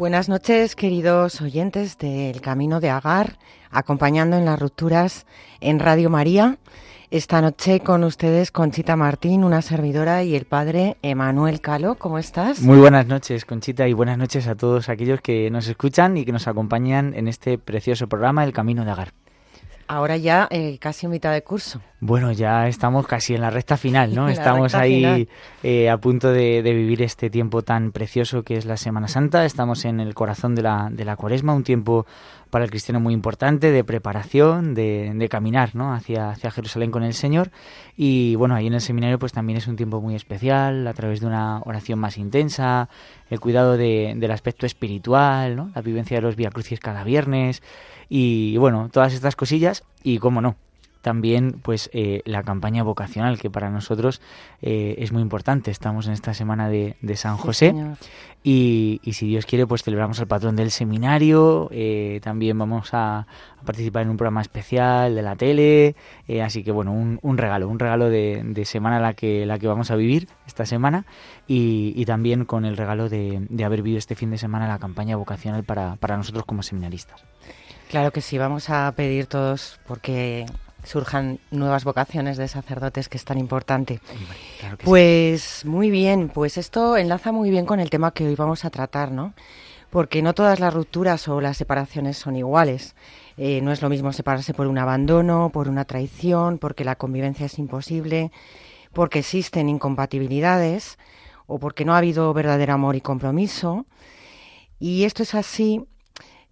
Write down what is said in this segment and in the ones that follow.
Buenas noches, queridos oyentes del Camino de Agar, acompañando en las rupturas en Radio María. Esta noche con ustedes Conchita Martín, una servidora, y el padre Emanuel Calo. ¿Cómo estás? Muy buenas noches, Conchita, y buenas noches a todos aquellos que nos escuchan y que nos acompañan en este precioso programa El Camino de Agar. Ahora ya eh, casi en mitad de curso. Bueno, ya estamos casi en la recta final, ¿no? Estamos ahí eh, a punto de, de vivir este tiempo tan precioso que es la Semana Santa. Estamos en el corazón de la, de la cuaresma, un tiempo para el cristiano muy importante de preparación, de, de caminar ¿no? hacia, hacia Jerusalén con el Señor. Y bueno, ahí en el seminario pues también es un tiempo muy especial, a través de una oración más intensa, el cuidado de- del aspecto espiritual, ¿no? la vivencia de los Via Crucis cada viernes y bueno, todas estas cosillas y cómo no, también pues eh, la campaña vocacional que para nosotros eh, es muy importante. Estamos en esta semana de, de San José y, y si Dios quiere pues celebramos al patrón del seminario, eh, también vamos a, a participar en un programa especial de la tele, eh, así que bueno, un, un regalo, un regalo de, de semana la que, la que vamos a vivir esta semana y, y también con el regalo de, de haber vivido este fin de semana la campaña vocacional para, para nosotros como seminaristas. Claro que sí, vamos a pedir todos porque surjan nuevas vocaciones de sacerdotes, que es tan importante. Claro que sí. Pues muy bien, pues esto enlaza muy bien con el tema que hoy vamos a tratar, ¿no? Porque no todas las rupturas o las separaciones son iguales. Eh, no es lo mismo separarse por un abandono, por una traición, porque la convivencia es imposible, porque existen incompatibilidades o porque no ha habido verdadero amor y compromiso. Y esto es así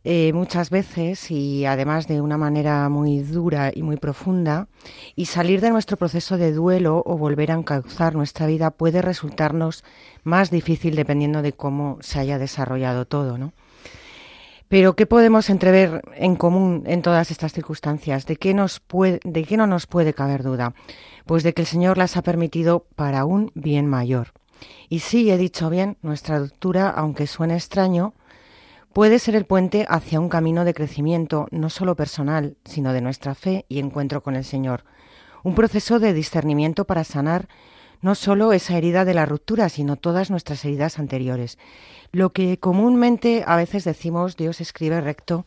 eh, muchas veces y además de una manera muy dura y muy profunda, y salir de nuestro proceso de duelo o volver a encauzar nuestra vida puede resultarnos más difícil dependiendo de cómo se haya desarrollado todo, ¿no? Pero ¿qué podemos entrever en común en todas estas circunstancias? ¿De qué, nos puede, ¿De qué no nos puede caber duda? Pues de que el Señor las ha permitido para un bien mayor. Y sí, he dicho bien, nuestra ruptura, aunque suene extraño, puede ser el puente hacia un camino de crecimiento, no solo personal, sino de nuestra fe y encuentro con el Señor. Un proceso de discernimiento para sanar no solo esa herida de la ruptura, sino todas nuestras heridas anteriores. Lo que comúnmente a veces decimos Dios escribe recto,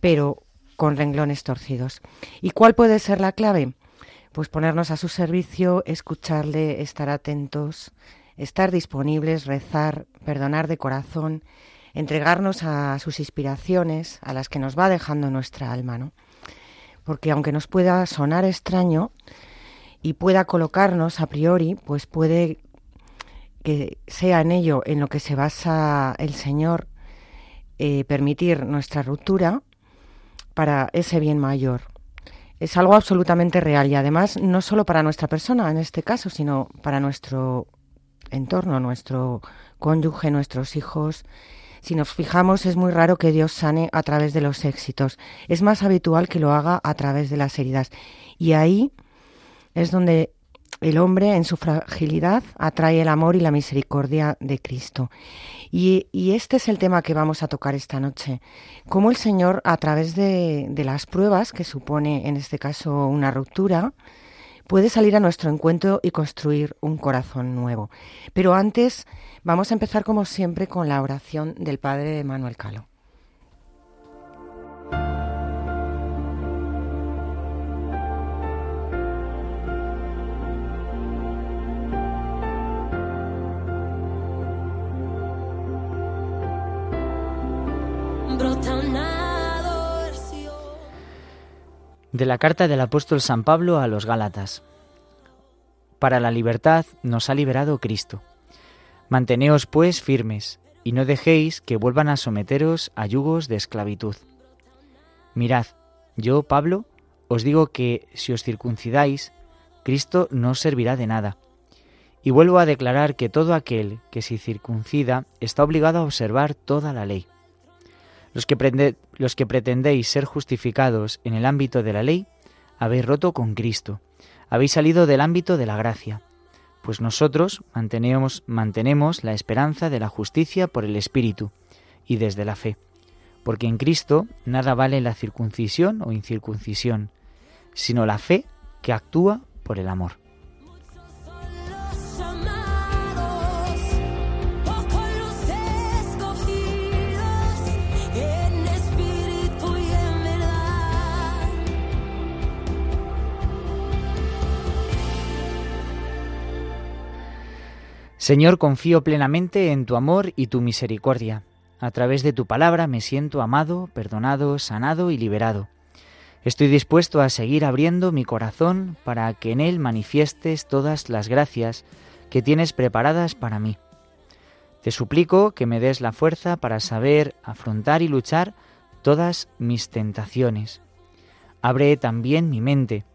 pero con renglones torcidos. ¿Y cuál puede ser la clave? Pues ponernos a su servicio, escucharle, estar atentos, estar disponibles, rezar, perdonar de corazón, entregarnos a sus inspiraciones, a las que nos va dejando nuestra alma, ¿no? Porque aunque nos pueda sonar extraño y pueda colocarnos a priori, pues puede que sea en ello en lo que se basa el Señor eh, permitir nuestra ruptura para ese bien mayor. Es algo absolutamente real y además no solo para nuestra persona en este caso, sino para nuestro entorno, nuestro cónyuge, nuestros hijos. Si nos fijamos, es muy raro que Dios sane a través de los éxitos. Es más habitual que lo haga a través de las heridas. Y ahí es donde el hombre, en su fragilidad, atrae el amor y la misericordia de Cristo. Y, este es el tema que vamos a tocar esta noche. Cómo el Señor, a través de, de las pruebas, que supone en este caso una ruptura, puede salir a nuestro encuentro y construir un corazón nuevo. Pero antes vamos a empezar como siempre con la oración del Padre Manuel Calo. De la carta del apóstol San Pablo a los Gálatas. Para la libertad nos ha liberado Cristo. Manteneos pues firmes, y no dejéis que vuelvan a someteros a yugos de esclavitud. Mirad, yo, Pablo, os digo que si os circuncidáis, Cristo no os servirá de nada. Y vuelvo a declarar que todo aquel que se circuncida está obligado a observar toda la ley. Los que, prende- los que pretendéis ser justificados en el ámbito de la ley, habéis roto con Cristo, habéis salido del ámbito de la gracia, pues nosotros mantenemos, mantenemos la esperanza de la justicia por el Espíritu y desde la fe, porque en Cristo nada vale la circuncisión o incircuncisión, sino la fe que actúa por el amor. Señor, confío plenamente en tu amor y tu misericordia. A través de tu palabra me siento amado, perdonado, sanado y liberado. Estoy dispuesto a seguir abriendo mi corazón para que en él manifiestes todas las gracias que tienes preparadas para mí. Te suplico que me des la fuerza para saber afrontar y luchar todas mis tentaciones. Abre también mi mente.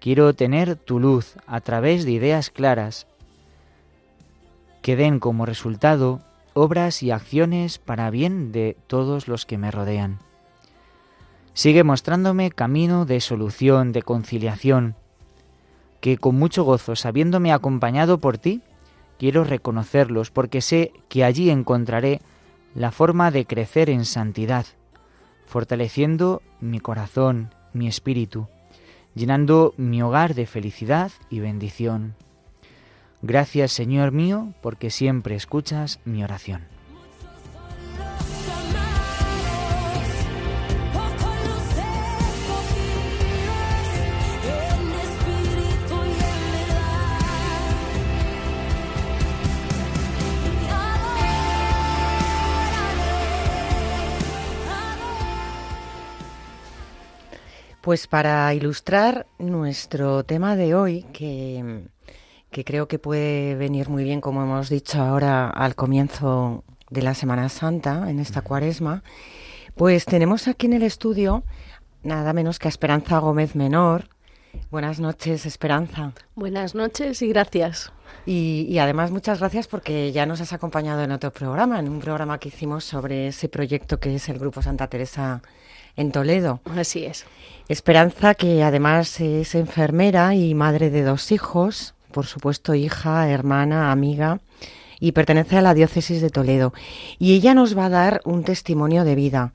Quiero tener tu luz a través de ideas claras que den como resultado obras y acciones para bien de todos los que me rodean. Sigue mostrándome camino de solución, de conciliación, que con mucho gozo, sabiéndome acompañado por ti, quiero reconocerlos, porque sé que allí encontraré la forma de crecer en santidad, fortaleciendo mi corazón, mi espíritu, llenando mi hogar de felicidad y bendición. Gracias, Señor mío, porque siempre escuchas mi oración. Pues para ilustrar nuestro tema de hoy, que, que creo que puede venir muy bien, como hemos dicho ahora al comienzo de la Semana Santa, en esta cuaresma, pues tenemos aquí en el estudio nada menos que a Esperanza Gómez Menor. Buenas noches, Esperanza. Buenas noches y gracias. Y, y además muchas gracias porque ya nos has acompañado en otro programa, en un programa que hicimos sobre ese proyecto que es el Grupo Santa Teresa en Toledo. Así es. Esperanza, que además es enfermera y madre de dos hijos, por supuesto hija, hermana, amiga, y pertenece a la diócesis de Toledo. Y ella nos va a dar un testimonio de vida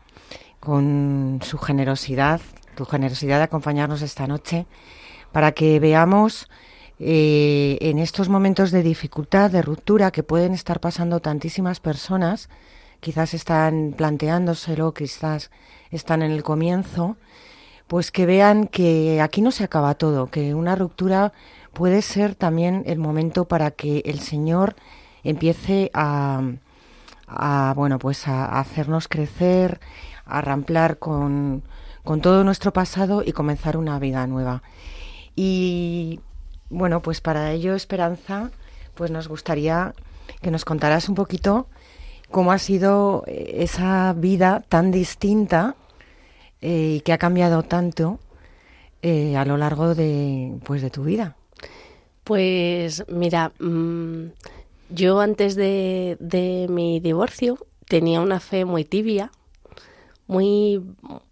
con su generosidad, tu generosidad de acompañarnos esta noche, para que veamos eh, en estos momentos de dificultad, de ruptura que pueden estar pasando tantísimas personas, quizás están planteándoselo, quizás están en el comienzo, pues que vean que aquí no se acaba todo, que una ruptura puede ser también el momento para que el Señor empiece a, bueno, pues a, hacernos crecer, a ramplar con, con todo nuestro pasado y comenzar una vida nueva. Y bueno, pues para ello, Esperanza, pues nos gustaría que nos contaras un poquito cómo ha sido eh, esa vida tan distinta eh, y que ha cambiado tanto eh, a lo largo de, pues, de tu vida. Pues mira, mm, yo antes de, de mi divorcio tenía una fe muy tibia, muy,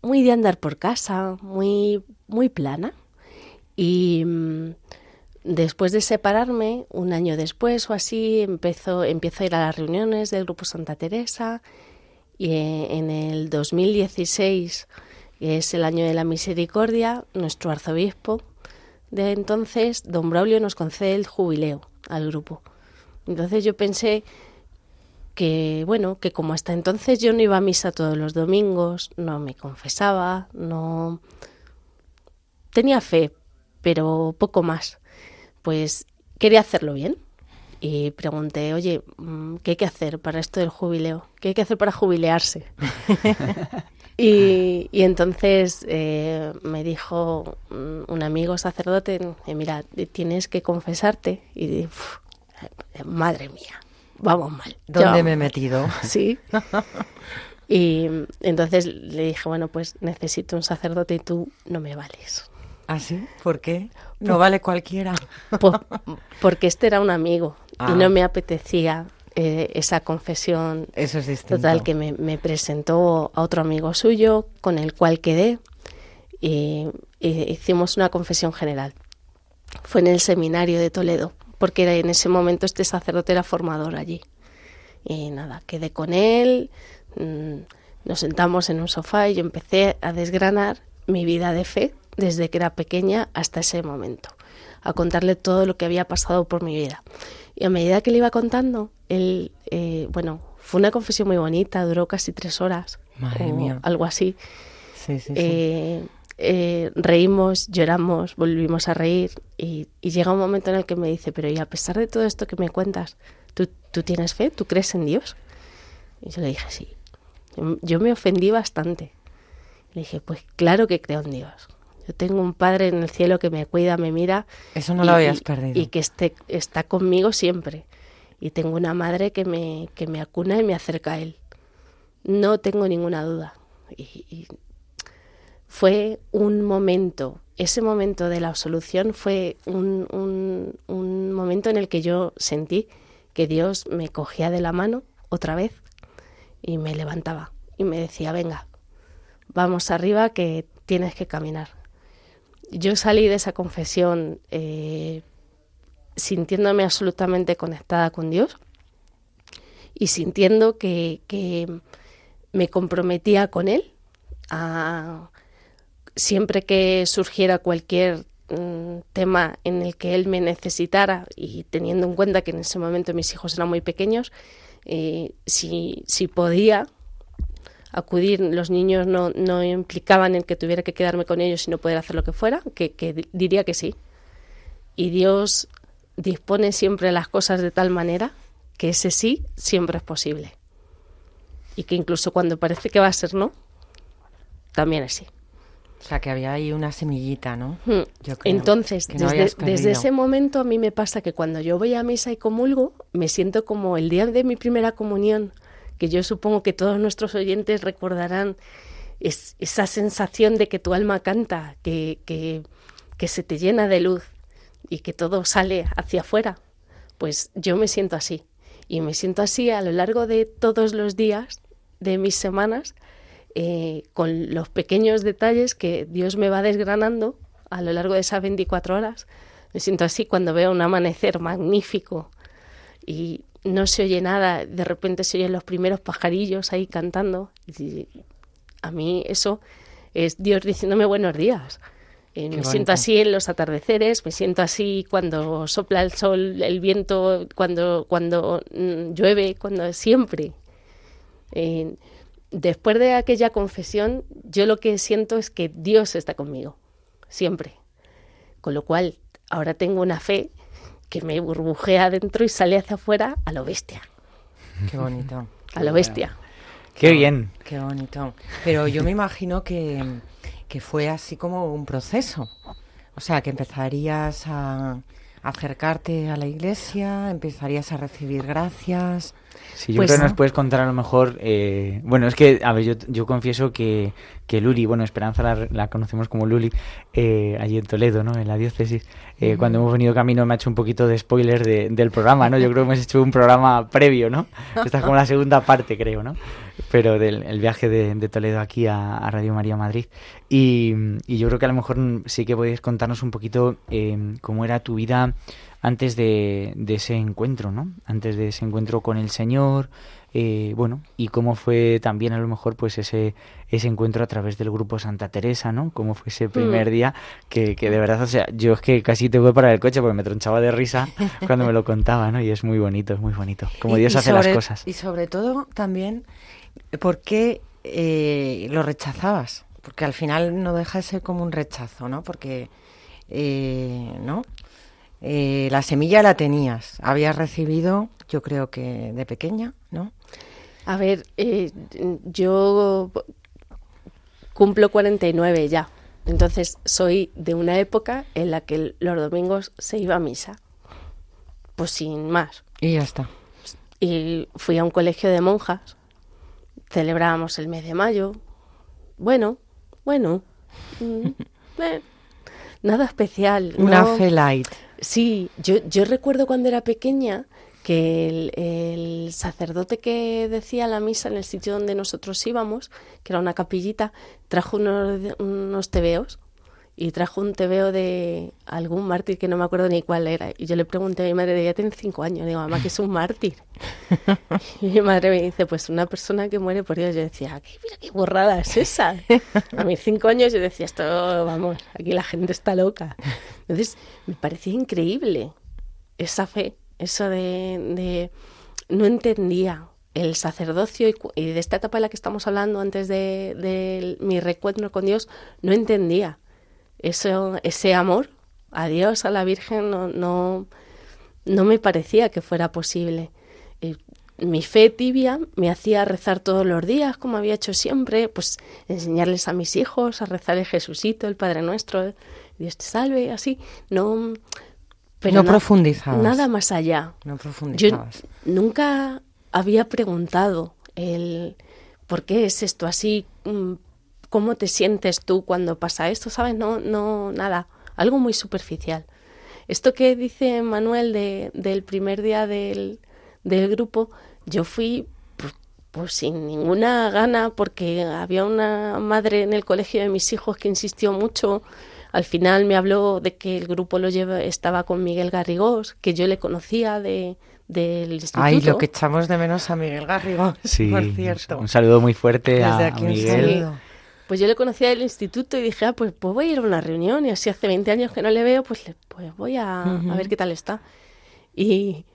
muy de andar por casa, muy, muy plana. Y mm, después de separarme, un año después o así, empezó, empiezo a ir a las reuniones del Grupo Santa Teresa y eh, en el 2016, que es el año de la misericordia, nuestro arzobispo de entonces, don Braulio nos concede el jubileo al grupo. Entonces yo pensé que, bueno, que como hasta entonces yo no iba a misa todos los domingos, no me confesaba, no... Tenía fe, pero poco más. Pues quería hacerlo bien. Y pregunté, oye, mm, ¿qué hay que hacer para esto del jubileo? ¿Qué hay que hacer para jubilearse? Y, y entonces eh, me dijo un amigo sacerdote, mira, tienes que confesarte. Y di- uf, eh, madre mía, vamos mal. ¿Dónde vamos me he metido? Sí. Y entonces le dije, bueno, pues necesito un sacerdote y tú no me vales. ¿Ah, sí? ¿Por qué? No vale cualquiera. Po- porque este era un amigo Ah. y no me apetecía eh, esa confesión Eso es. Total, que me, me presentó a otro amigo suyo con el cual quedé y, y hicimos una confesión general. Fue en el seminario de Toledo, porque era, en ese momento este sacerdote era formador allí. Y nada, quedé con él, mm, nos sentamos en un sofá y yo empecé a desgranar mi vida de fe desde que era pequeña hasta ese momento, a contarle todo lo que había pasado por mi vida. Y a medida que le iba contando, él, eh, bueno, fue una confesión muy bonita, duró casi tres horas, Madre o mía. algo así. Sí, sí, sí. Eh, eh, reímos, lloramos, volvimos a reír y, y llega un momento en el que me dice, pero y a pesar de todo esto que me cuentas, ¿tú, tú tienes fe? ¿Tú crees en Dios? Y yo le dije, sí. Yo me ofendí bastante. Le dije, pues claro que creo en Dios. Yo tengo un Padre en el cielo que me cuida, me mira. Eso no y- lo habías perdido. Y que esté, está conmigo siempre. Y tengo una madre que me, que me acuna y me acerca a Él. No tengo ninguna duda. Fue un momento, ese momento de la absolución fue un, un- un momento en el que yo sentí que Dios me cogía de la mano otra vez y me levantaba y me decía, venga, vamos arriba que tienes que caminar. Yo salí de esa confesión eh, sintiéndome absolutamente conectada con Dios y sintiendo que, que me comprometía con Él a siempre que surgiera cualquier mm, tema en el que Él me necesitara y teniendo en cuenta que en ese momento mis hijos eran muy pequeños, eh, si, si podía acudir, los niños no, no implicaban en que tuviera que quedarme con ellos y no poder hacer lo que fuera, que, que di- diría que sí. Y Dios dispone siempre las cosas de tal manera que ese sí siempre es posible. Y que incluso cuando parece que va a ser no, también es sí. O sea, que había ahí una semillita, ¿no? Hmm. Yo creo Entonces, no desde, ese momento a mí me pasa que cuando yo voy a misa y comulgo, me siento como el día de mi primera comunión, que yo supongo que todos nuestros oyentes recordarán es- esa sensación de que tu alma canta, que, que, que se te llena de luz y que todo sale hacia afuera. Pues yo me siento así. Y me siento así a lo largo de todos los días de mis semanas, eh, con los pequeños detalles que Dios me va desgranando a lo largo de esas 24 horas. Me siento así cuando veo un amanecer magnífico y no se oye nada, de repente se oyen los primeros pajarillos ahí cantando. A mí eso es Dios diciéndome buenos días. Eh, me bonito. siento así en los atardeceres, me siento así cuando sopla el sol, el viento, cuando, cuando mm, llueve, cuando siempre. Eh, después de aquella confesión, yo lo que siento es que Dios está conmigo, siempre. Con lo cual, ahora tengo una fe que me burbujea dentro y sale hacia afuera a lo bestia, Qué bonito. a lo bestia. Qué bien. Qué bonito. Pero yo me imagino que, que fue así como un proceso. O sea, que empezarías a acercarte a la iglesia, empezarías a recibir gracias. Sí, yo Pues creo que no. nos puedes contar a lo mejor. eh, bueno, es que, a ver, yo, yo confieso que, que Luli, bueno, Esperanza la, la conocemos como Luli, eh, allí en Toledo, ¿no? En la diócesis. Eh, Cuando hemos venido camino me ha hecho un poquito de spoiler de- del programa, ¿no? Yo creo que hemos hecho un programa previo, ¿no? Esta es como la segunda parte, creo, ¿no? Pero del el viaje de, de Toledo aquí a, a Radio María Madrid. Y, y yo creo que a lo mejor sí que podéis contarnos un poquito eh, cómo era tu vida antes de, de ese encuentro, ¿no? Antes de ese encuentro con el Señor, eh, bueno, y cómo fue también a lo mejor pues ese, ese encuentro a través del grupo Santa Teresa, ¿no? Cómo fue ese primer día que, que de verdad, o sea, yo es que casi te voy para el coche porque me tronchaba de risa cuando me lo contaba, ¿no? Y es muy bonito, es muy bonito. Como Dios y hace las cosas. Y sobre todo también, ¿por qué eh, lo rechazabas? Porque al final no deja de ser como un rechazo, ¿no? Porque, eh, ¿no? Eh, la semilla la tenías, habías recibido, yo creo que de pequeña, ¿no? A ver, eh, yo cumplo 49 ya. Entonces soy de una época en la que los domingos se iba a misa. Pues sin más. Y ya está. Y fui a un colegio de monjas. Celebrábamos el mes de mayo. Bueno, bueno. mm, eh. Nada especial. Una no- fe light. Sí, yo, yo recuerdo cuando era pequeña que el, el sacerdote que decía la misa en el sitio donde nosotros íbamos, que era una capillita, trajo unos, unos tebeos y trajo un tebeo de algún mártir que no me acuerdo ni cuál era. Y yo le pregunté a mi madre, ya tiene cinco años, digo, mamá, ¿qué es un mártir? Y mi madre me dice, pues una persona que muere por Dios. Yo decía, "¿Qué- mira qué borrada es esa. A mis cinco años yo decía, esto, vamos, aquí la gente está loca. Entonces, me parecía increíble esa fe, eso de, de- no entendía el sacerdocio y, y de esta etapa en la que estamos hablando antes de, de mi recuerdo con Dios, no entendía eso, ese amor a Dios, a la Virgen, no, no, no me parecía que fuera posible. Mi fe tibia me hacía rezar todos los días, como había hecho siempre, pues enseñarles a mis hijos a rezar el Jesucito, el Padre Nuestro, Dios te salve, así. No, pero No na- profundizabas. Nada más allá. No Yo profundizabas. nunca había preguntado el por qué es esto así, Mm, cómo te sientes tú cuando pasa esto, ¿sabes? No, no, nada, algo muy superficial. Esto que dice Manuel de, del primer día del, del grupo, yo fui pues, pues sin ninguna gana porque había una madre en el colegio de mis hijos que insistió mucho. Al final me habló de que el grupo lo lleva, estaba con Miguel Garrigós, que yo le conocía de, del instituto. Ay, lo que echamos de menos a Miguel Garrigo, Sí, por cierto. un saludo muy fuerte Desde a, aquí a un Miguel. saludo. Pues yo le conocía del instituto y dije, ah, pues, pues voy a ir a una reunión y así hace 20 años que no le veo, pues, le- pues voy a, a ver qué tal está. Y,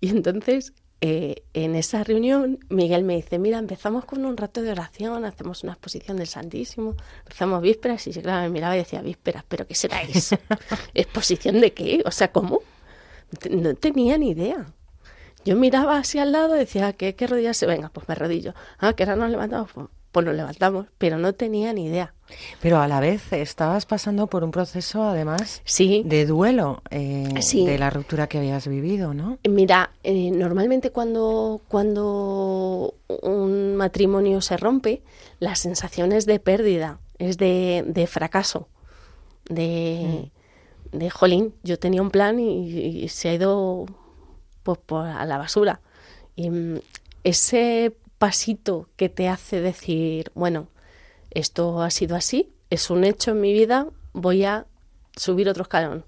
y entonces, eh, en esa reunión, Miguel me dice, mira, empezamos con un rato de oración, hacemos una exposición del Santísimo, rezamos vísperas y claro, me miraba y decía, vísperas, ¿pero qué será eso? ¿Exposición de qué? O sea, ¿cómo? No tenía ni idea. Yo miraba hacia al lado y decía, ¿qué, qué rodillas se venga? Pues me arrodillo. Ah, que ahora nos levantamos. Pues, pues nos levantamos, pero no tenía ni idea. Pero a la vez estabas pasando por un proceso, además, Sí, de duelo eh, Sí. de la ruptura que habías vivido, ¿no? mira, eh, normalmente cuando, cuando un matrimonio se rompe, la sensación es de pérdida, es de, de fracaso, de, de jolín, yo tenía un plan y, y se ha ido pues, por a la basura. Y mm, ese pasito que te hace decir, bueno, esto ha sido así, es un hecho en mi vida, voy a subir otro escalón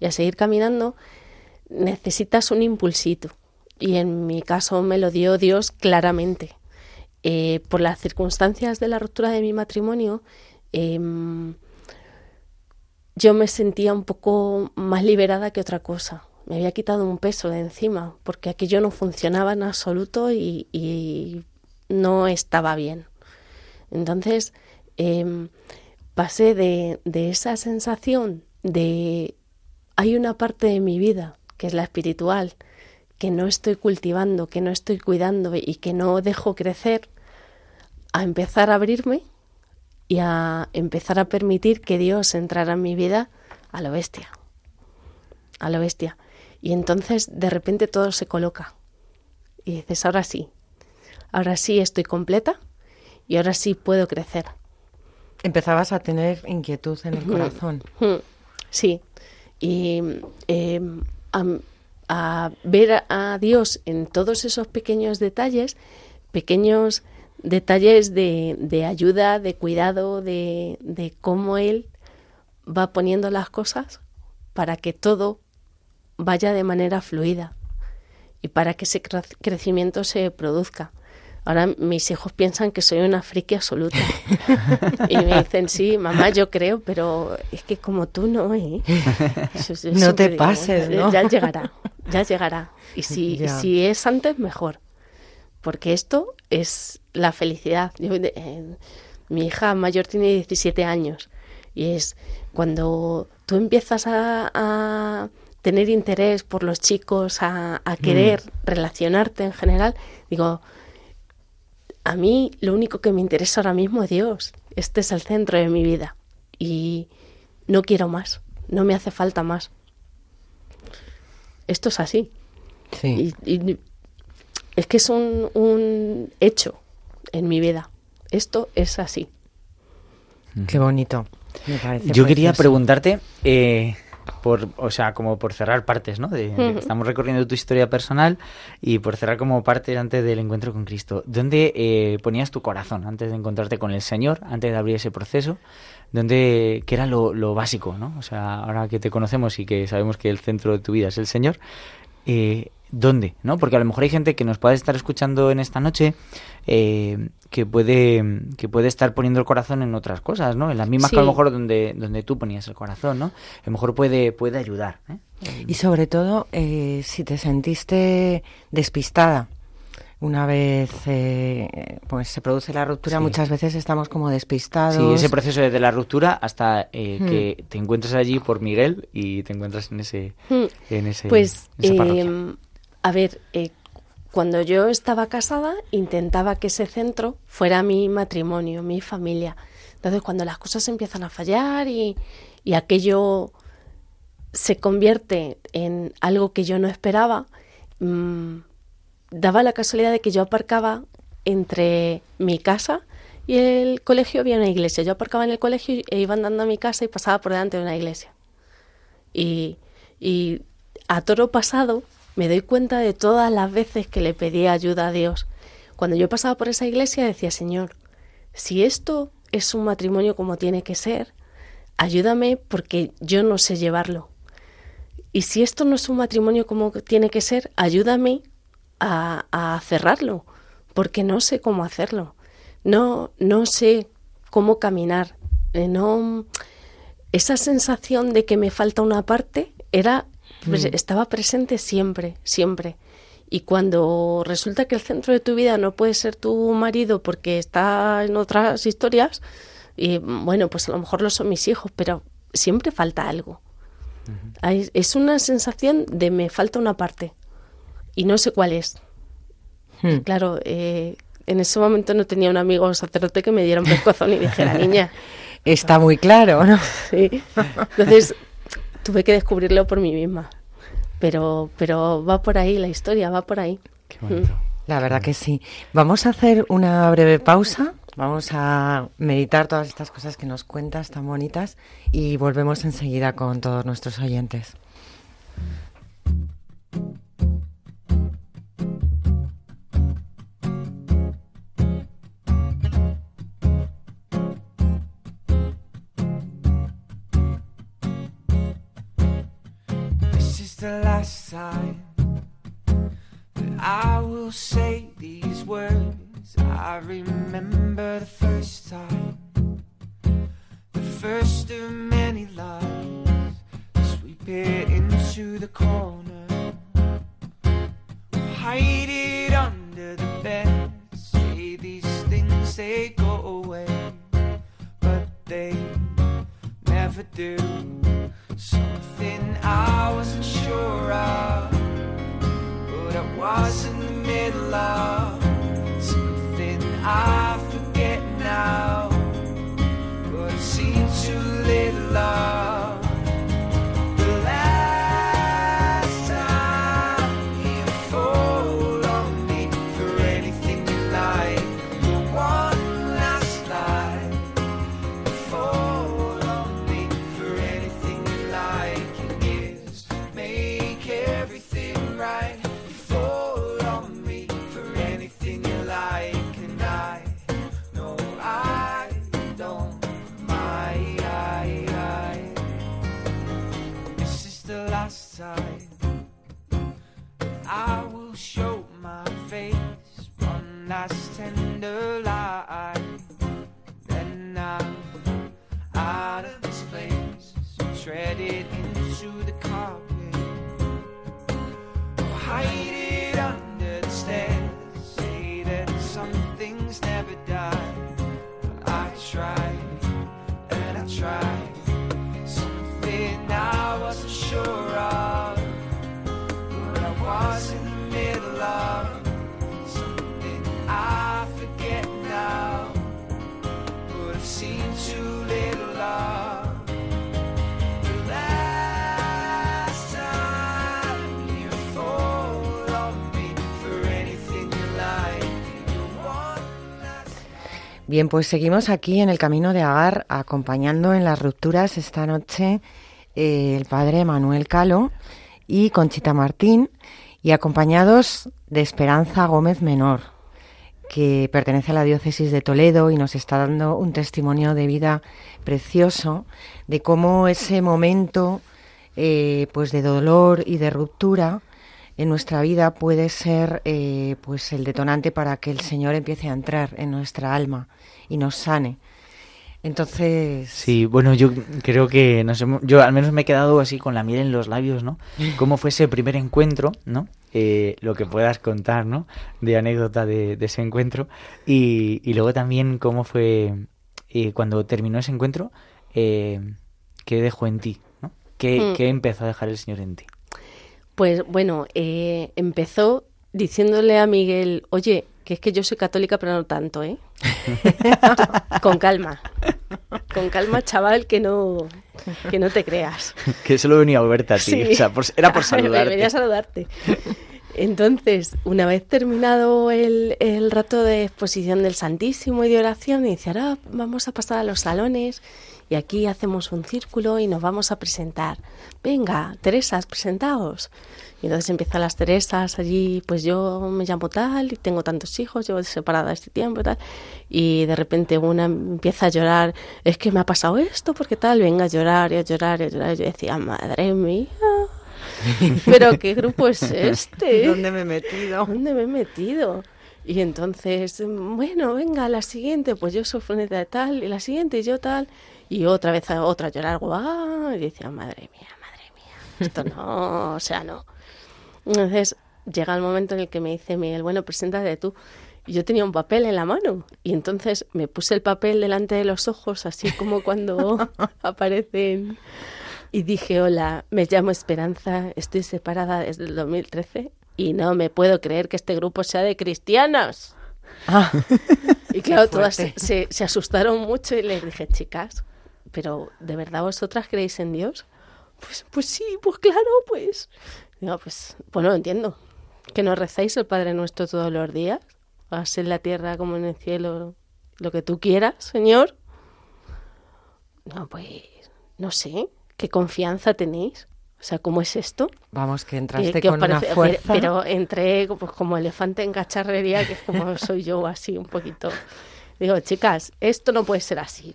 y a seguir caminando, necesitas un impulsito. Y en mi caso me lo dio Dios claramente. Eh, por las circunstancias de la ruptura de mi matrimonio, em, yo me sentía un poco más liberada que otra cosa. Me había quitado un peso de encima, porque aquello no funcionaba en absoluto y, y no estaba bien. Entonces, em, pasé de, de esa sensación de hay una parte de mi vida, que es la espiritual, que no estoy cultivando, que no estoy cuidando y que no dejo crecer, a empezar a abrirme y a empezar a permitir que Dios entrara en mi vida a lo bestia. A lo bestia. Y entonces de repente todo se coloca. Y dices, ahora sí. Ahora sí estoy completa y ahora sí puedo crecer. Empezabas a tener inquietud en el corazón. Sí. Y eh, a, a ver a, Dios en todos esos pequeños detalles, pequeños detalles de, de ayuda, de cuidado, de, de cómo Él va poniendo las cosas para que todo vaya de manera fluida y para que ese cre- crecimiento se produzca. Ahora mis hijos piensan que soy una friki absoluta. y me dicen, sí, mamá, yo creo, pero es que como tú no, ¿eh? No te digo, pases, ¿no? Ya llegará, ya llegará. Y si, si es antes, mejor. Porque esto es la felicidad. Yo, eh, mi hija mayor tiene 17 años y es cuando tú empiezas a, a tener interés por los chicos, a, a querer relacionarte en general, digo, a mí lo único que me interesa ahora mismo es Dios. Este es el centro de mi vida y no quiero más, no me hace falta más. Esto es así. Sí. Y, y es que es un, un hecho en mi vida. Esto es así. Qué bonito. Me parece Yo quería preguntarte, eh, por, o sea, como por cerrar partes, ¿no? De- de-. Estamos recorriendo tu historia personal y por cerrar como parte antes del encuentro con Cristo. ¿Dónde eh, ponías tu corazón antes de encontrarte con el Señor, antes de abrir ese proceso? ¿Dónde, qué era lo, lo básico, ¿no? O sea, ahora que te conocemos y que sabemos que el centro de tu vida es el Señor, eh, ¿dónde? ¿no? Porque a lo mejor hay gente que nos puede estar escuchando en esta noche eh, que puede que puede estar poniendo el corazón en otras cosas, ¿no? En las mismas que a lo mejor donde, donde tú ponías el corazón, ¿no? A lo mejor puede, puede ayudar. ¿eh? Y sobre todo, eh, si te sentiste despistada una vez eh, pues se produce la ruptura, Sí. muchas veces estamos como despistados. Sí, ese proceso desde la ruptura hasta eh, Hmm. que te encuentras allí por Miguel y te encuentras en ese Mm. en ese Pues, en esa eh, a ver, eh, cuando yo estaba casada, intentaba que ese centro fuera mi matrimonio, mi familia. Entonces, cuando las cosas empiezan a fallar y, y aquello se convierte en algo que yo no esperaba, mm, daba la casualidad de que yo aparcaba entre mi casa y el colegio había una iglesia. Yo aparcaba en el colegio e iba andando a mi casa y pasaba por delante de una iglesia. Y, y a toro pasado me doy cuenta de todas las veces que le pedía ayuda a Dios. Cuando yo pasaba por esa iglesia decía, Señor, si esto es un matrimonio como tiene que ser, ayúdame porque yo no sé llevarlo. Y si esto no es un matrimonio como tiene que ser, ayúdame a, a cerrarlo, porque no sé cómo hacerlo. No, no sé cómo caminar. Eh, no, esa sensación de que me falta una parte era pues, estaba presente siempre, siempre. Y cuando resulta que el centro de tu vida no puede ser tu marido porque está en otras historias, y bueno, pues a lo mejor lo son mis hijos, pero siempre falta algo. Hay- Es una sensación de me falta una parte y no sé cuál es. Hmm. Claro, eh, en ese momento no tenía un amigo sacerdote que me diera un pescozón y dijera, niña, Está muy claro, ¿no? Sí. Entonces tuve que descubrirlo por mí misma. Pero, pero va por ahí la historia, va por ahí. Qué bonito. La verdad que sí. Vamos a hacer una breve pausa. Vamos a meditar todas estas cosas que nos cuentas tan bonitas y volvemos enseguida con todos nuestros oyentes. Last time that I will say these words. I remember the first time, the first of many lies. Sweep it into the corner, hide it under the bed. Say these things, they go away, but they never do. The Bien, pues seguimos aquí en el camino de Agar, acompañando en las rupturas esta noche eh, el padre Manuel Calo y Conchita Martín, y acompañados de Esperanza Gómez Menor, que pertenece a la diócesis de Toledo y nos está dando un testimonio de vida precioso de cómo ese momento eh, pues de dolor y de ruptura en nuestra vida puede ser eh, pues el detonante para que el Señor empiece a entrar en nuestra alma y nos sane. Entonces, Sí, bueno, yo creo que nos hemos- yo al menos me he quedado así con la miel en los labios, ¿no? Cómo fue ese primer encuentro, ¿no? Eh, lo que puedas contar, ¿no? De anécdota de, de ese encuentro. Y, y luego también cómo fue eh, cuando terminó ese encuentro, eh, qué dejó en ti, ¿no? ¿Qué, Mm. qué empezó a dejar el Señor en ti? Pues bueno, eh, empezó diciéndole a Miguel, oye, que es que yo soy católica, pero no tanto, ¿eh? Con calma. Con calma, chaval, que no, que no te creas. que solo venía a verte a ti, Sí. o sea, por- era por Venía saludarte. a saludarte. Entonces, una vez terminado el, el rato de exposición del Santísimo y de oración, me dice, ahora vamos a pasar a los salones y aquí hacemos un círculo y nos vamos a presentar. Venga, Teresas, presentaos. Y entonces empiezan las Teresas allí, pues yo me llamo tal y tengo tantos hijos, llevo separada este tiempo y tal. Y de repente una empieza a llorar, es que me ha pasado esto, porque tal, venga a llorar y a llorar y a llorar. Y yo decía, madre mía, pero ¿qué grupo es este? ¿dónde me he metido? ¿Dónde me he metido? Y entonces, bueno, venga, la siguiente, pues yo soy de tal, y la siguiente y yo tal, y otra vez a otra llorar, guau, y decía, madre mía, madre mía, esto no, o sea, no. Entonces llega el momento en el que me dice Miguel, bueno, preséntate tú. Y yo tenía un papel en la mano, y entonces me puse el papel delante de los ojos, así como cuando aparecen y dije, hola, me llamo Esperanza, estoy separada desde el 2013 y no me puedo creer que este grupo sea de cristianas. Ah, Y claro, todas se, se asustaron mucho y les dije, chicas, pero ¿de verdad vosotras creéis en Dios? Pues, pues sí, pues claro, pues. Digo, pues, pues no lo entiendo. ¿Que no rezáis el Padre Nuestro todos los días? Haz en la tierra como en el cielo lo que tú quieras, Señor. No, pues, no sé. ¿Qué confianza tenéis? O sea, ¿cómo es esto? vamos, que ¿Qué- entraste qué con una fuerza. Pero, pero entré pues, como elefante en cacharrería, que es como soy yo, así un poquito. Digo, chicas, esto no puede ser así.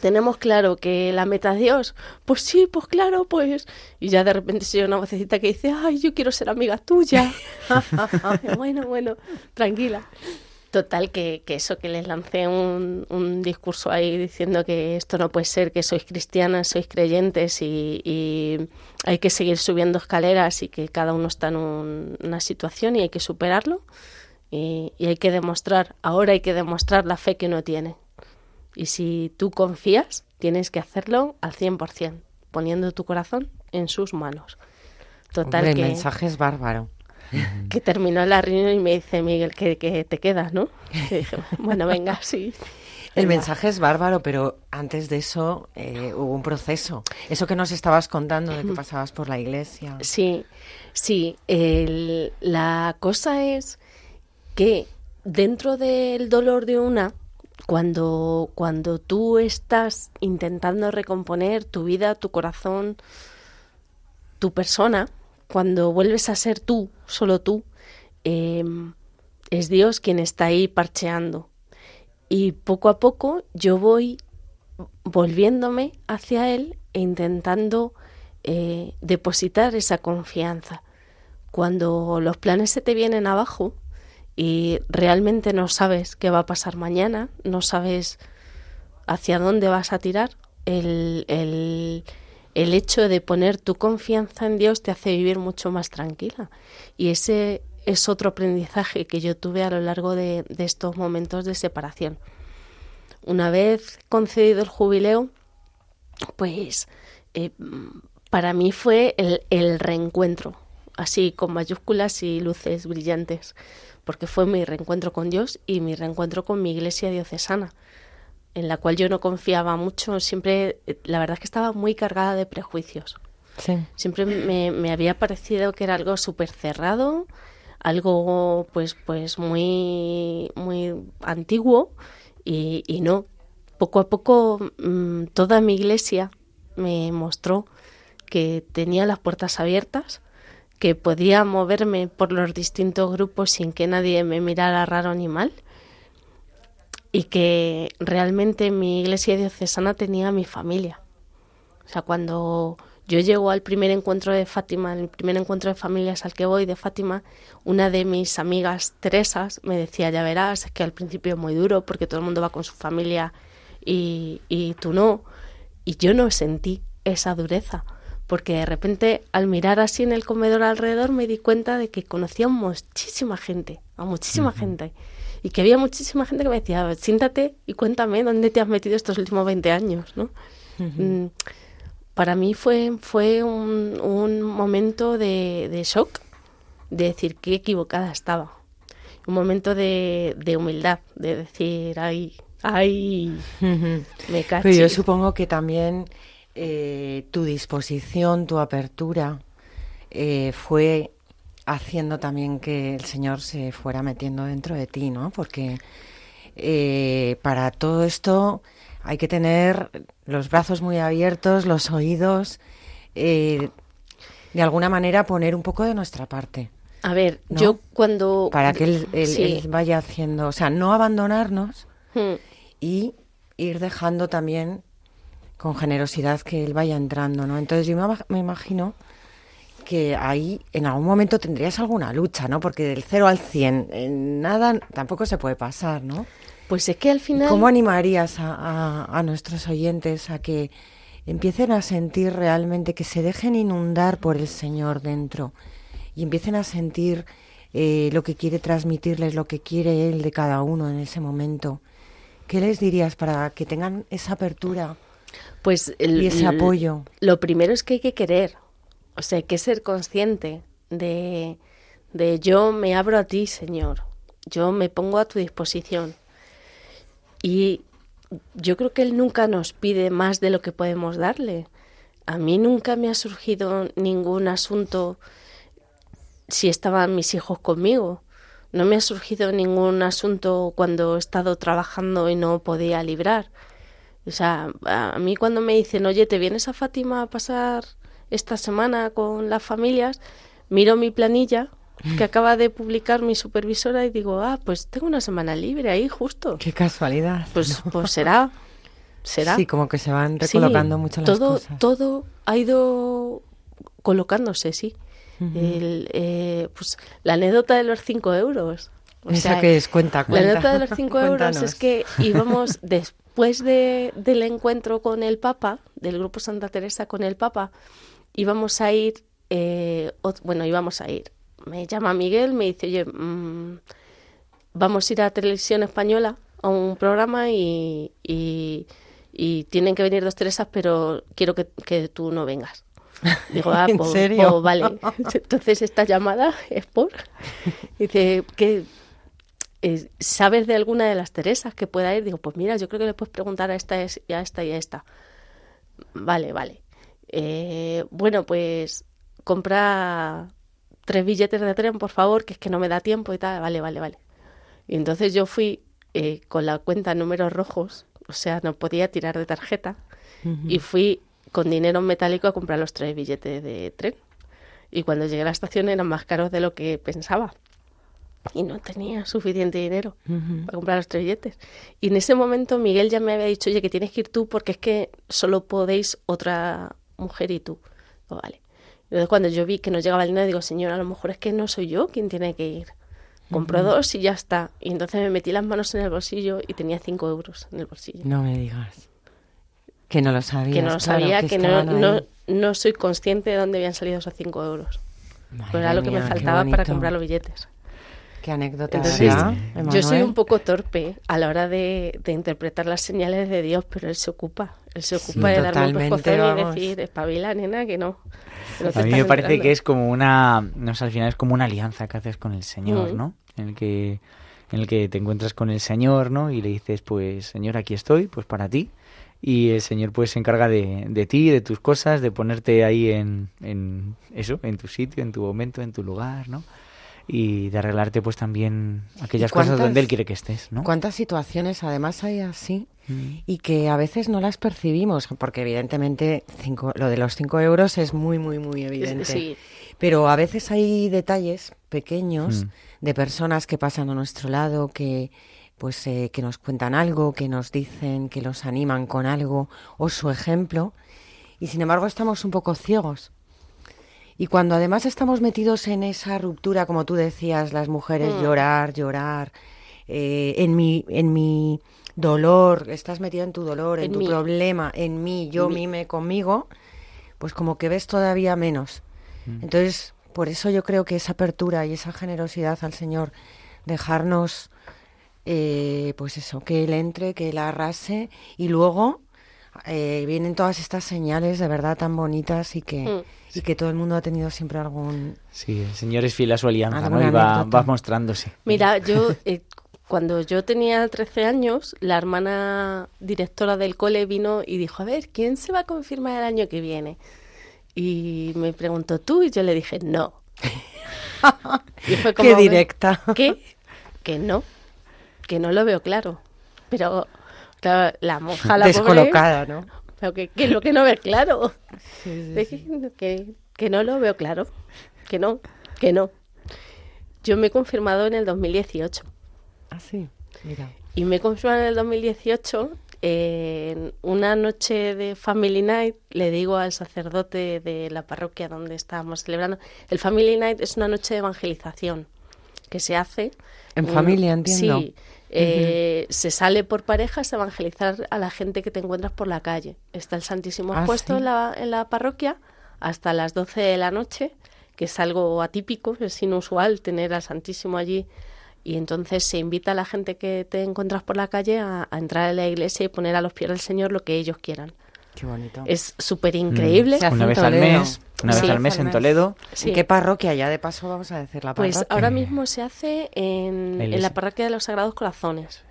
Tenemos claro que la meta es Dios. Pues sí, pues claro, pues. Y ya de repente se oye una vocecita que dice, ay, yo quiero ser amiga tuya. bueno, bueno, tranquila. Total, que, que eso, que les lancé un, un discurso ahí diciendo que esto no puede ser, que sois cristianas, sois creyentes y, y hay que seguir subiendo escaleras y que cada uno está en un- una situación y hay que superarlo y, y hay que demostrar, ahora hay que demostrar la fe que uno tiene. Y si tú confías, tienes que hacerlo al 100%, poniendo tu corazón en sus manos. Total, Hombre, que el mensaje es bárbaro. que terminó la reunión y me dice Miguel que, que te quedas, ¿no? Y dije, bueno, venga, sí. El mensaje es bárbaro, pero antes de eso eh, hubo un proceso. Eso que nos estabas contando de que pasabas por la iglesia. Sí, sí. el- la cosa es que dentro del dolor de una, cuando, cuando tú estás intentando recomponer tu vida, tu corazón, tu persona, cuando vuelves a ser tú, solo tú, eh, es Dios quien está ahí parcheando. Y poco a poco yo voy volviéndome hacia Él e intentando eh, depositar esa confianza. Cuando los planes se te vienen abajo y realmente no sabes qué va a pasar mañana, no sabes hacia dónde vas a tirar, el, el, el hecho de poner tu confianza en Dios te hace vivir mucho más tranquila. Y ese es otro aprendizaje que yo tuve a lo largo de, de estos momentos de separación. Una vez concedido el jubileo, pues eh, para mí fue el, el reencuentro, así con mayúsculas y luces brillantes, porque fue mi reencuentro con Dios y mi reencuentro con mi iglesia diocesana, en la cual yo no confiaba mucho, siempre, eh, la verdad es que estaba muy cargada de prejuicios. Sí. Siempre me, me había parecido que era algo súper cerrado, algo pues, pues muy, muy antiguo Y, y no. Poco a poco mm, toda mi iglesia me mostró que tenía las puertas abiertas, que podía moverme por los distintos grupos sin que nadie me mirara raro ni mal y que realmente mi iglesia diocesana tenía mi familia. O sea, cuando yo llego al primer encuentro de Fátima, el primer encuentro de familias al que voy de Fátima, una de mis amigas Teresas me decía, ya verás, es que al principio es muy duro porque todo el mundo va con su familia y, y tú no. Y yo no sentí esa dureza, porque de repente al mirar así en el comedor alrededor me di cuenta de que conocía a muchísima gente, a muchísima gente. Y que había muchísima gente que me decía, siéntate y cuéntame dónde te has metido estos últimos 20 años, ¿no? Mm, Para mí fue, fue un, un momento de, de shock, de decir qué equivocada estaba. Un momento de, de humildad, de decir, ay, ay, me caché. Pero yo supongo que también eh, tu disposición, tu apertura, eh, fue haciendo también que el Señor se fuera metiendo dentro de ti, ¿no? Porque eh, para todo esto hay que tener los brazos muy abiertos, los oídos, eh, de alguna manera poner un poco de nuestra parte. A ver, ¿no? yo cuando... Para que él, él- Sí. él vaya haciendo, o sea, no abandonarnos Hmm. y ir dejando también con generosidad que él vaya entrando, ¿no? Entonces yo me, me imagino que ahí en algún momento tendrías alguna lucha, ¿no? Porque del 0 al 100 en nada tampoco se puede pasar, ¿no? Pues es que al final... ¿Cómo animarías a, a- a nuestros oyentes a que empiecen a sentir realmente que se dejen inundar por el Señor dentro y empiecen a sentir eh, lo que quiere transmitirles, lo que quiere Él de cada uno en ese momento? ¿Qué les dirías para que tengan esa apertura Pues el- y ese apoyo? Lo primero es que hay que querer, o sea, hay que ser consciente de, de yo me abro a ti, Señor, yo me pongo a tu disposición. Y yo creo que Él nunca nos pide más de lo que podemos darle. A mí nunca me ha surgido ningún asunto si estaban mis hijos conmigo. No me ha surgido ningún asunto cuando he estado trabajando y no podía librar. O sea, a mí cuando me dicen, oye, ¿te vienes a Fátima a pasar esta semana con las familias? Miro mi planilla que acaba de publicar mi supervisora y digo, ah, pues tengo una semana libre ahí justo. Qué casualidad. Pues, pues será, será. Sí, como que se van Sí, recolocando mucho las todo, cosas. Todo ha ido colocándose, sí. El, eh, pues la anécdota de los cinco euros. O ¿Eso sea, qué es? Cuenta, La cuenta. anécdota de los cinco euros Cuéntanos. es que íbamos después de, del encuentro con el Papa, del grupo Santa Teresa con el Papa, íbamos a ir, eh, bueno, íbamos a ir. Me llama Miguel, me dice, oye, mm, vamos a ir a Televisión Española a un programa y, y, y tienen que venir dos Teresas, pero quiero que, que tú no vengas. Digo, ah, ¿En pues, serio? pues vale. Entonces esta llamada es por... Dice, que eh, ¿sabes de alguna de las Teresas que pueda ir? Digo, pues mira, yo creo que le puedes preguntar a esta es- y a esta y a esta. Vale, vale. Eh, bueno, pues compra tres billetes de tren, por favor, que es que no me da tiempo y tal. Vale, vale, vale. Y entonces yo fui eh, con la cuenta números rojos, o sea, no podía tirar de tarjeta, y fui con dinero metálico a comprar los tres billetes de tren. Y cuando llegué a la estación eran más caros de lo que pensaba. Y no tenía suficiente dinero para comprar los tres billetes. Y en ese momento Miguel ya me había dicho, oye, que tienes que ir tú porque es que solo podéis otra mujer y tú. Vale. Entonces cuando yo vi que no llegaba el dinero, digo, señor, a lo mejor es que no soy yo quien tiene que ir. Compro dos y ya está. Y entonces me metí las manos en el bolsillo y tenía cinco euros en el bolsillo. No me digas. Que no lo sabías. que no lo claro, sabía, que, no, estaban no, ahí. no soy consciente de dónde habían salido esos cinco euros. Madre Pero era lo que me mía, faltaba para comprar los billetes. Qué anécdota, Entonces, ¿verdad, yo soy un poco torpe a la hora de, de interpretar las señales de Dios, pero él se ocupa. Él se ocupa de darme un pescozón y decir, espabila, nena, que no. que no A mí me parece enterando". que es como una, no sé, al final es como una alianza que haces con el Señor, Mm. ¿no? En el que en el que te encuentras con el Señor, ¿no? Y le dices, pues, Señor, aquí estoy, pues para ti. Y el Señor pues se encarga de, de ti, de tus cosas, de ponerte ahí en, en eso, en tu sitio, en tu momento, en tu lugar, ¿no? Y de arreglarte pues también aquellas ¿Y cuántas- cosas donde Él quiere que estés, ¿no? ¿Cuántas situaciones además hay así Mm. y que a veces no las percibimos? Porque evidentemente cinco- lo de los 5 euros es muy, muy, muy evidente. Sí, Pero a veces hay detalles pequeños Mm. de personas que pasan a nuestro lado, que pues eh, que nos cuentan algo, que nos dicen, que nos animan con algo o su ejemplo y sin embargo estamos un poco ciegos. Y cuando además estamos metidos en esa ruptura, como tú decías, las mujeres Mm. llorar, llorar, eh, en mi en mi dolor, estás metido en tu dolor, en, En tu mí. problema, en mí, yo mí. mime conmigo, pues como que ves todavía menos. Entonces, por eso yo creo que esa apertura y esa generosidad al Señor, dejarnos, eh, pues eso, que Él entre, que Él arrase y luego eh, vienen todas estas señales de verdad tan bonitas y que, Mm. y que todo el mundo ha tenido siempre algún... Sí, el Señor es fiel a su alianza, ¿no? Y va, va mostrándose. Mira, yo eh, cuando yo tenía 13 años, la hermana directora del cole vino y dijo, a ver, ¿quién se va a confirmar el año que viene? Y me preguntó tú y yo le dije, no. Y fue Qué directa. ¿Qué? Que no, que no lo veo claro. Pero, claro, la monja, la pobre, Descolocada, ¿no? pero que, que lo que no ve claro. Que, que- que no lo veo claro. Que no, que no. Yo me he confirmado en el 2018. Ah, sí, mira. Y me he confirmado en el 2018. En una noche de Family Night le digo al sacerdote de la parroquia donde estábamos celebrando. El Family Night es una noche de evangelización que se hace. En un- familia, entiendo. Sí. Eh, Se sale por parejas a evangelizar a la gente que te encuentras por la calle. Está el Santísimo Ah, expuesto ¿sí? en, la, en la parroquia hasta las 12 de la noche, que es algo atípico, es inusual tener al Santísimo allí. Y entonces se invita a la gente que te encuentras por la calle a, a entrar a la iglesia y poner a los pies del Señor lo que ellos quieran. Qué bonito. Es súper increíble. Se hace Una vez al Toledo. mes, una Sí. vez al mes en Toledo. Sí. ¿En qué parroquia? Ya de paso vamos a decir la parroquia. Pues ahora mismo se hace en, La en la parroquia de los Sagrados Corazones.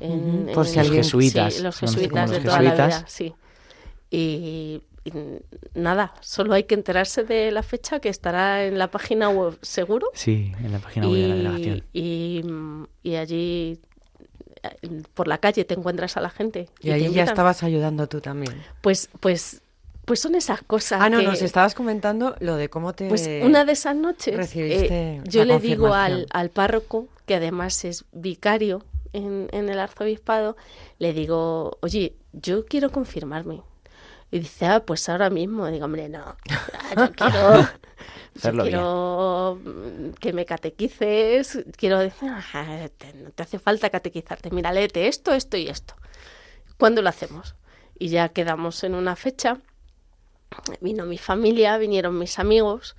En, Ujú, por en- si alguien- Los jesuitas, Sí, los jesuitas de toda la vida, sí. Y, y nada, solo hay que enterarse de la fecha que estará en la página web seguro. Sí, en la página web de la delegación. y, y- allí por la calle te encuentras a la gente. Y allí ya estabas ayudando tú también. Pues, pues, pues son esas cosas. Ah, no, que- nos estabas comentando lo de cómo te... Pues una de esas noches recibiste eh, yo le digo al, al párroco, que además es vicario en, en el arzobispado, le digo, oye, yo quiero confirmarme. Y dice, ah, pues ahora mismo. Digo, hombre, no, yo quiero, yo quiero que me catequices, quiero decir, "Ah, no te hace falta catequizarte, mira, léete esto, esto y esto. ¿Cuándo lo hacemos? Y ya quedamos en una fecha. Vino mi familia, vinieron mis amigos,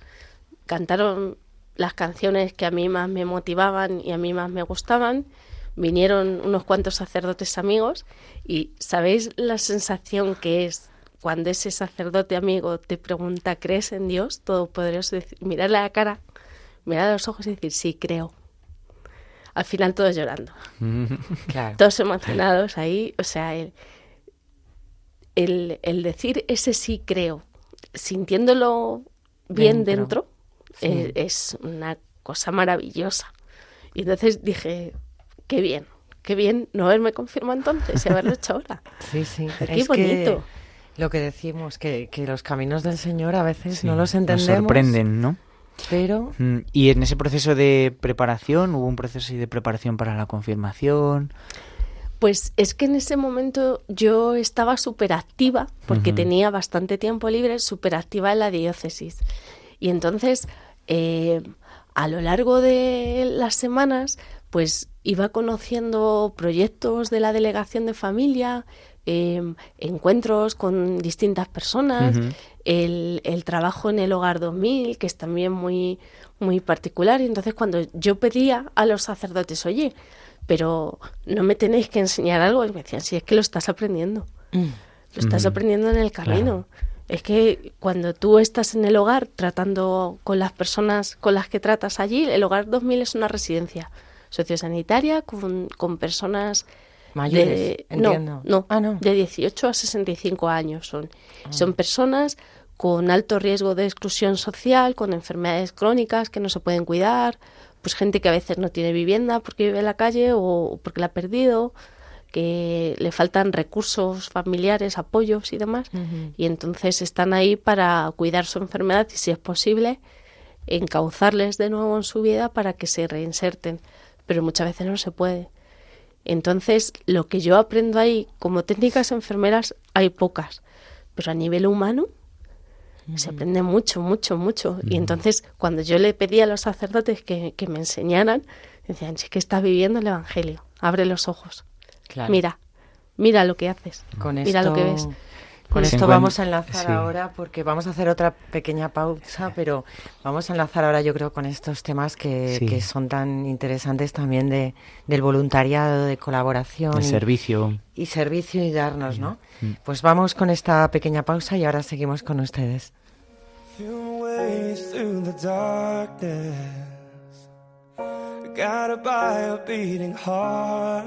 cantaron las canciones que a mí más me motivaban y a mí más me gustaban. Vinieron unos cuantos sacerdotes amigos y ¿sabéis la sensación que es cuando ese sacerdote amigo te pregunta, ¿crees en Dios Todopoderoso? Mirarle a la cara, mirar a los ojos y decir, sí, creo. Al final todos llorando Claro. todos emocionados ahí, o sea, el, el, el decir ese sí creo, sintiéndolo bien Dentro. dentro, eh, es una cosa maravillosa. Y entonces dije, qué bien, qué bien no haberme confirmado entonces y haberlo hecho ahora. Sí, sí. Qué Es que bonito. Lo que decimos, que, que los caminos del Señor a veces Sí, no los Nos entendemos. sorprenden, ¿no? Pero Mm, Y en ese proceso de preparación, hubo un proceso de preparación para la confirmación. Pues es que en ese momento yo estaba súper activa, porque Ujú. tenía bastante tiempo libre, súper activa en la diócesis. Y entonces, eh, a lo largo de las semanas, pues iba conociendo proyectos de la delegación de familia, eh, encuentros con distintas personas, el, el trabajo en el Hogar 2000, que es también muy, muy particular. Y entonces cuando yo pedía a los sacerdotes, oye, pero no me tenéis que enseñar algo, y me decían, sí, es que lo estás aprendiendo. mm, Lo estás aprendiendo en el camino. Es que cuando tú estás en el hogar tratando con las personas con las que tratas allí, el Hogar 2000 es una residencia sociosanitaria con, con personas mayores, de, entiendo. No, no, Ah, no. de 18 a 65 años son. Son personas con alto riesgo de exclusión social, con enfermedades crónicas que no se pueden cuidar, pues gente que a veces no tiene vivienda porque vive en la calle o porque la ha perdido, que le faltan recursos familiares, apoyos y demás, y entonces están ahí para cuidar su enfermedad y si es posible encauzarles de nuevo en su vida para que se reinserten, pero muchas veces no se puede. Entonces, lo que yo aprendo ahí como técnicas enfermeras hay pocas, pero a nivel humano se aprende mucho, mucho, mucho. Y entonces, cuando yo le pedí a los sacerdotes que, que me enseñaran, decían, sí que estás viviendo el Evangelio, abre los ojos, Claro. mira, mira lo que haces, Con mira esto, lo que ves. Con esto vamos a enlazar sí. ahora porque vamos a hacer otra pequeña pausa, pero vamos a enlazar ahora yo creo con estos temas que, Sí. que son tan interesantes también de, del voluntariado, de colaboración El y, servicio. y servicio y darnos, ¿no? Mm. Pues vamos con esta pequeña pausa y ahora seguimos con ustedes. Feel my way through the darkness. Guided by a beating heart.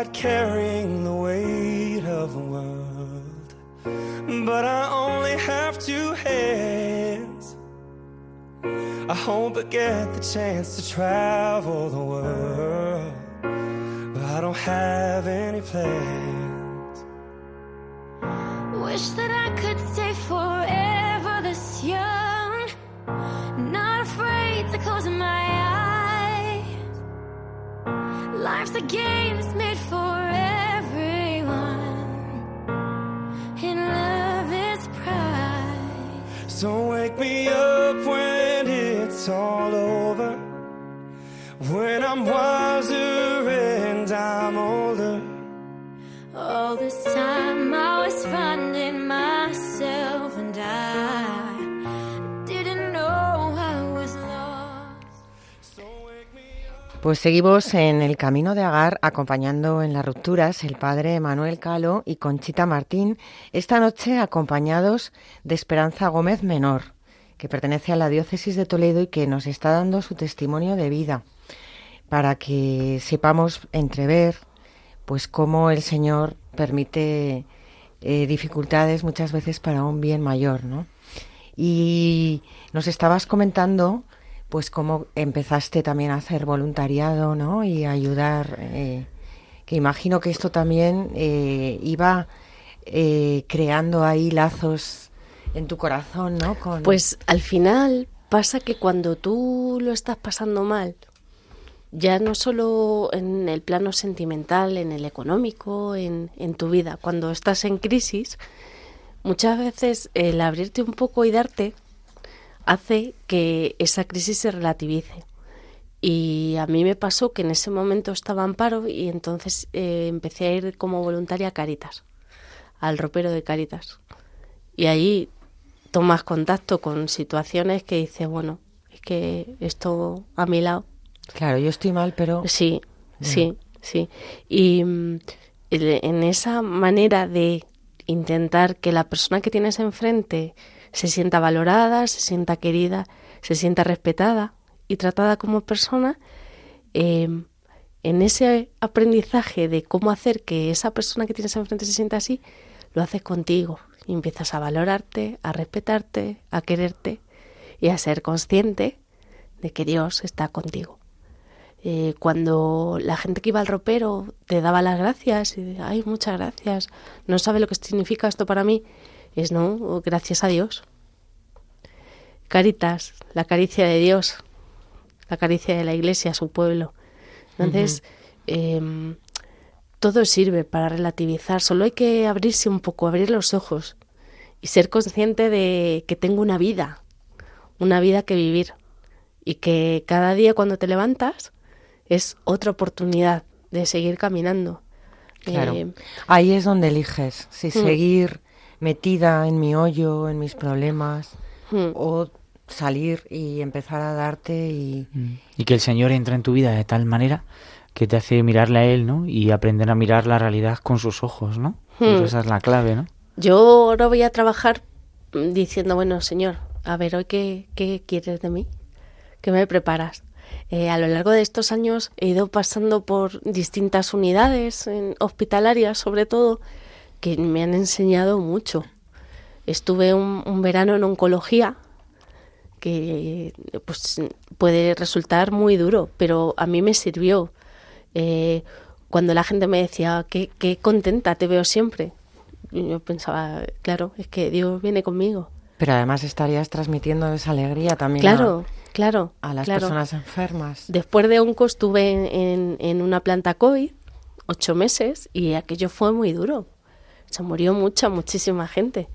Tried carrying the weight of the world, but I only have two hands. I hope I get the chance to travel the world, but I don't have any plans. Wish that I could stay forever this young. Not afraid to close my eyes. Life's a game all over, when I'm wiser and I'm older. All this time I was finding myself and I didn't know I was lost. Pues seguimos en el camino de Agar acompañando en las rupturas el padre Manuel Calo y Conchita Martín, esta noche acompañados de Esperanza Gómez Menor, que pertenece a la diócesis de Toledo y que nos está dando su testimonio de vida para que sepamos entrever pues cómo el Señor permite eh, dificultades muchas veces para un bien mayor, ¿no? Y nos estabas comentando pues cómo empezaste también a hacer voluntariado, ¿no? Y ayudar, eh, que imagino que esto también eh, iba creando ahí lazos en tu corazón, ¿no? Pues al final pasa que cuando tú lo estás pasando mal, ya no solo en el plano sentimental, en el económico, en, en tu vida, cuando estás en crisis, muchas veces el abrirte un poco y darte hace que esa crisis se relativice. Y a mí me pasó que en ese momento estaba en paro y entonces eh, empecé a ir como voluntaria a Caritas, al ropero de Caritas. Y allí tomas contacto con situaciones que dices, bueno, es que esto a mi lado Claro, yo estoy mal, pero... Sí, sí, sí. Y mm, en esa manera de intentar que la persona que tienes enfrente se sienta valorada, se sienta querida, se sienta respetada y tratada como persona, eh, en ese aprendizaje de cómo hacer que esa persona que tienes enfrente se sienta así, lo haces contigo y empiezas a valorarte, a respetarte, a quererte y a ser consciente de que Dios está contigo. Eh, cuando la gente que iba al ropero te daba las gracias y decía, ay, muchas gracias, no sabe lo que significa esto para mí, es no, gracias a Dios. Caritas, la caricia de Dios, la caricia de la iglesia, su pueblo. Entonces, em, todo sirve para relativizar, solo hay que abrirse un poco, abrir los ojos y ser consciente de que tengo una vida, una vida que vivir y que cada día cuando te levantas es otra oportunidad de seguir caminando. Claro. Eh, Ahí es donde eliges si Mm. seguir metida en mi hoyo, en mis problemas, mm, o salir y empezar a darte y... Y que el Señor entra en tu vida de tal manera que te hace mirarle a Él, ¿no? Y aprender a mirar la realidad con sus ojos, ¿no? Hmm. esa es la clave, ¿no? Yo ahora voy a trabajar mm, diciendo, bueno, Señor, a ver, hoy qué, qué quieres de mí, qué me preparas. Eh, a lo largo de estos años he ido pasando por distintas unidades en- hospitalarias, sobre todo, que me han enseñado mucho. Estuve un, un verano en oncología, que pues puede resultar muy duro, pero a mí me sirvió. Eh, cuando la gente me decía, qué, qué contenta te veo siempre, yo pensaba, claro, es que Dios viene conmigo. Pero además estarías transmitiendo esa alegría también Claro, claro. a, a las claro. personas enfermas. Después de onco estuve en, en- en una planta COVID ocho meses y aquello fue muy duro. Se murió mucha, muchísima gente.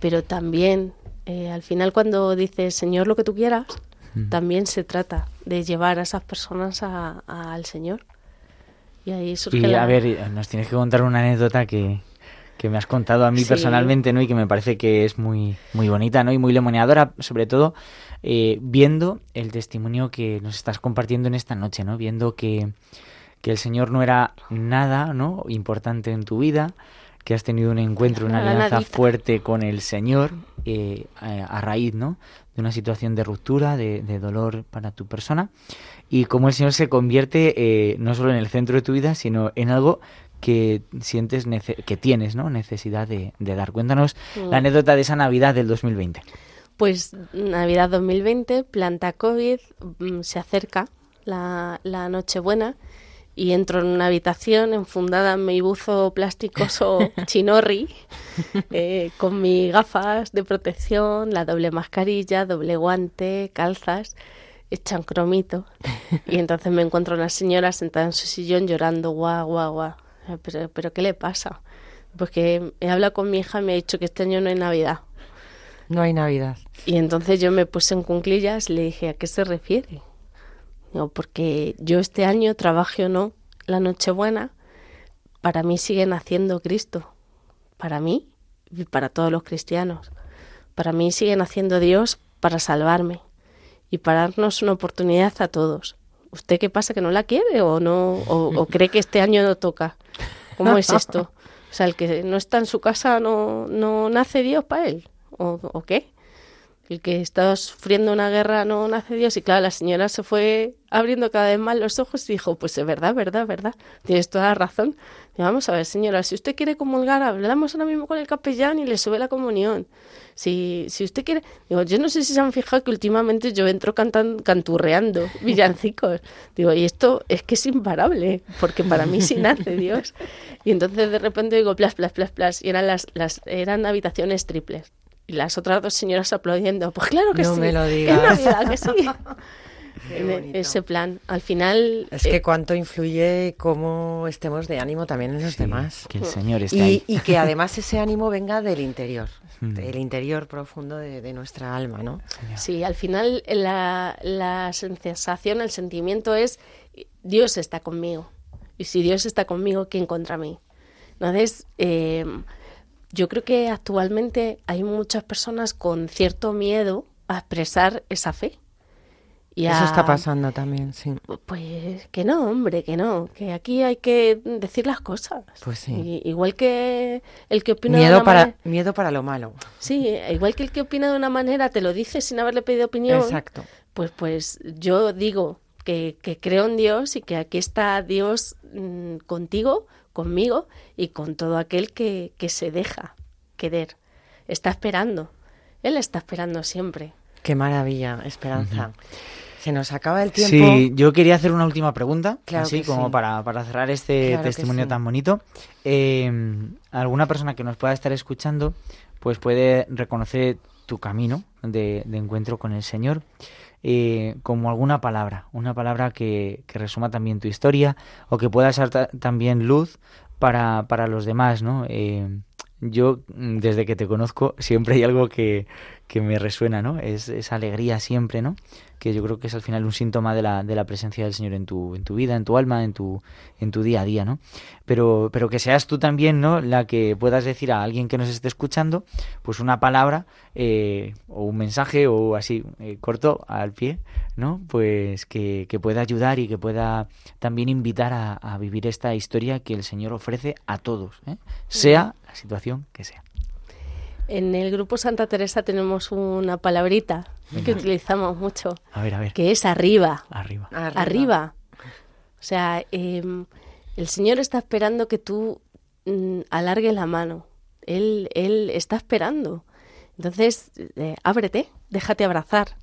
Pero también, eh, al final cuando dices, Señor, lo que tú quieras, también se trata de llevar a esas personas a- a- al Señor. Y ahí surge Y la... a ver, nos tienes que contar una anécdota que, que me has contado a mí Sí. personalmente, ¿no? Y que me parece que es muy, muy bonita, ¿no? Y muy lemoneadora, sobre todo eh, viendo el testimonio que nos estás compartiendo en esta noche, ¿no? Viendo que, que el Señor no era nada, ¿no? Importante en tu vida, que has tenido un encuentro, una alianza fuerte con el Señor eh, a, a raíz, ¿no? De una situación de ruptura, de, de dolor para tu persona y cómo el Señor se convierte eh, no solo en el centro de tu vida, sino en algo que sientes nece- que tienes ¿no? necesidad de, de dar. Cuéntanos Mm. la anécdota de esa Navidad del 2020. Pues Navidad 2020, planta COVID, mm, se acerca la, la Nochebuena y entro en una habitación enfundada en mi buzo plasticoso chinorri, eh, con mis gafas de protección, la doble mascarilla, doble guante, calzas, echan cromito. Y entonces me encuentro una señora sentada en su sillón llorando, guau, guau, guau. Pero, pero ¿qué le pasa? Pues que he hablado con mi hija y me ha dicho que este año no hay Navidad. No hay Navidad. Y entonces yo me puse en cunclillas y le dije, ¿a qué se refiere? Digo, porque yo este año, trabaje o no, la Nochebuena, para mí sigue naciendo Cristo. Para mí y para todos los cristianos. Para mí sigue naciendo Dios para salvarme y para darnos una oportunidad a todos. ¿Usted qué pasa, que no la quiere o no o, cree que este año no toca? ¿Cómo es esto? O sea, el que no está en su casa no, no nace Dios para él. ¿O, ¿O qué? El que está sufriendo una guerra no nace Dios. Y claro, la señora se fue abriendo cada vez más los ojos y dijo, pues es verdad, verdad, verdad. Tienes toda la razón. Vamos a ver, señora, si usted quiere comulgar, hablamos ahora mismo con el capellán y le sube la comunión. Si, si usted quiere... Digo, yo no sé si se han fijado que últimamente yo entro cantando, canturreando villancicos. Digo, y esto es que es imparable, porque para mí sí nace Dios. Y entonces de repente digo, plas, plas, plas, plas. Y eran, las, las, eran habitaciones triples. Y las otras dos señoras aplaudiendo. Pues claro que No sí. me lo Es digas. Navidad, que sí. En ese plan. Al final... Es eh, que cuánto influye cómo estemos de ánimo también en los demás. Que el Señor está Y, ahí. y que además ese ánimo venga del interior, Mm. del interior profundo de, de nuestra alma, ¿no? Sí, al final la, la sensación, el sentimiento es Dios está conmigo. Y si Dios está conmigo, ¿quién contra mí? Entonces, eh, yo creo que actualmente hay muchas personas con cierto miedo a expresar esa fe. Y Eso está pasando también, sí. Pues que no, hombre, que no, que aquí hay que decir las cosas. Pues sí. Y- igual que el que opina de Miedo una para, manera- miedo para lo malo. Sí, igual que el que opina de una manera te lo dice sin haberle pedido opinión. Exacto. Pues, pues yo digo que, que creo en Dios y que aquí está Dios mm, contigo, conmigo y con todo aquel que, que se deja querer. Está esperando. Él está esperando siempre. Qué maravilla, Esperanza. Se nos acaba el tiempo. Sí, yo quería hacer una última pregunta, Claro así como sí. para, para cerrar este Claro testimonio sí. tan bonito. Eh, alguna persona que nos pueda estar escuchando, pues puede reconocer tu camino de, de encuentro con el Señor eh, como alguna palabra, una palabra que, que resuma también tu historia o que pueda ser ta- también luz para, para los demás, ¿no? Eh, yo, mm, desde que te conozco, siempre hay algo que, que me resuena, ¿no? Es esa alegría siempre, ¿no? Que yo creo que es al final un síntoma de la, de la presencia del Señor en tu, en tu vida, en tu alma, en tu, en tu día a día, ¿no? Pero, pero que seas tú también, ¿no? La que puedas decir a alguien que nos esté escuchando, pues una palabra eh, o un mensaje o así, eh, corto al pie, ¿no? Pues que, que pueda ayudar y que pueda también invitar a, a vivir esta historia que el Señor ofrece a todos, ¿eh? sea la situación que sea. En el grupo Santa Teresa tenemos una palabrita que utilizamos mucho, A ver, a ver, que es arriba. arriba. arriba. O sea, em, el Señor está esperando que tú mm, alargues la mano. Él, él está esperando. Entonces, eh, ábrete, déjate abrazar,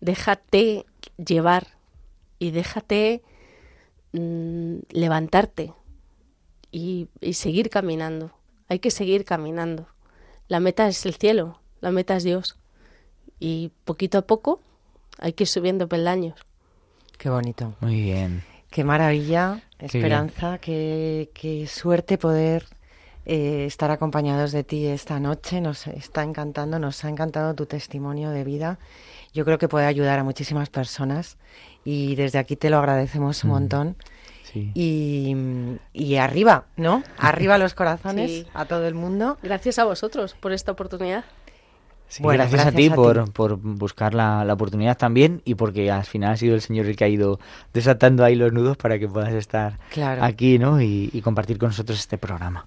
déjate llevar y déjate mm, levantarte y, y seguir caminando. Hay que seguir caminando. La meta es el cielo, la meta es Dios. Y poquito a poco hay que ir subiendo peldaños. Qué bonito. Muy bien. Qué maravilla, Qué Esperanza, qué, qué suerte poder eh, estar acompañados de ti esta noche. Nos está encantando, nos ha encantado tu testimonio de vida. Yo creo que puede ayudar a muchísimas personas y desde aquí te lo agradecemos un Mm. montón. Sí. Y, y arriba, ¿no? Arriba los corazones Sí. a todo el mundo. Gracias a vosotros por esta oportunidad. Sí, Bueno, gracias, a ti a por, ti. por buscar la, la oportunidad también y porque al final ha sido el Señor el que ha ido desatando ahí los nudos para que puedas estar Claro. aquí ¿no? y, y compartir con nosotros este programa.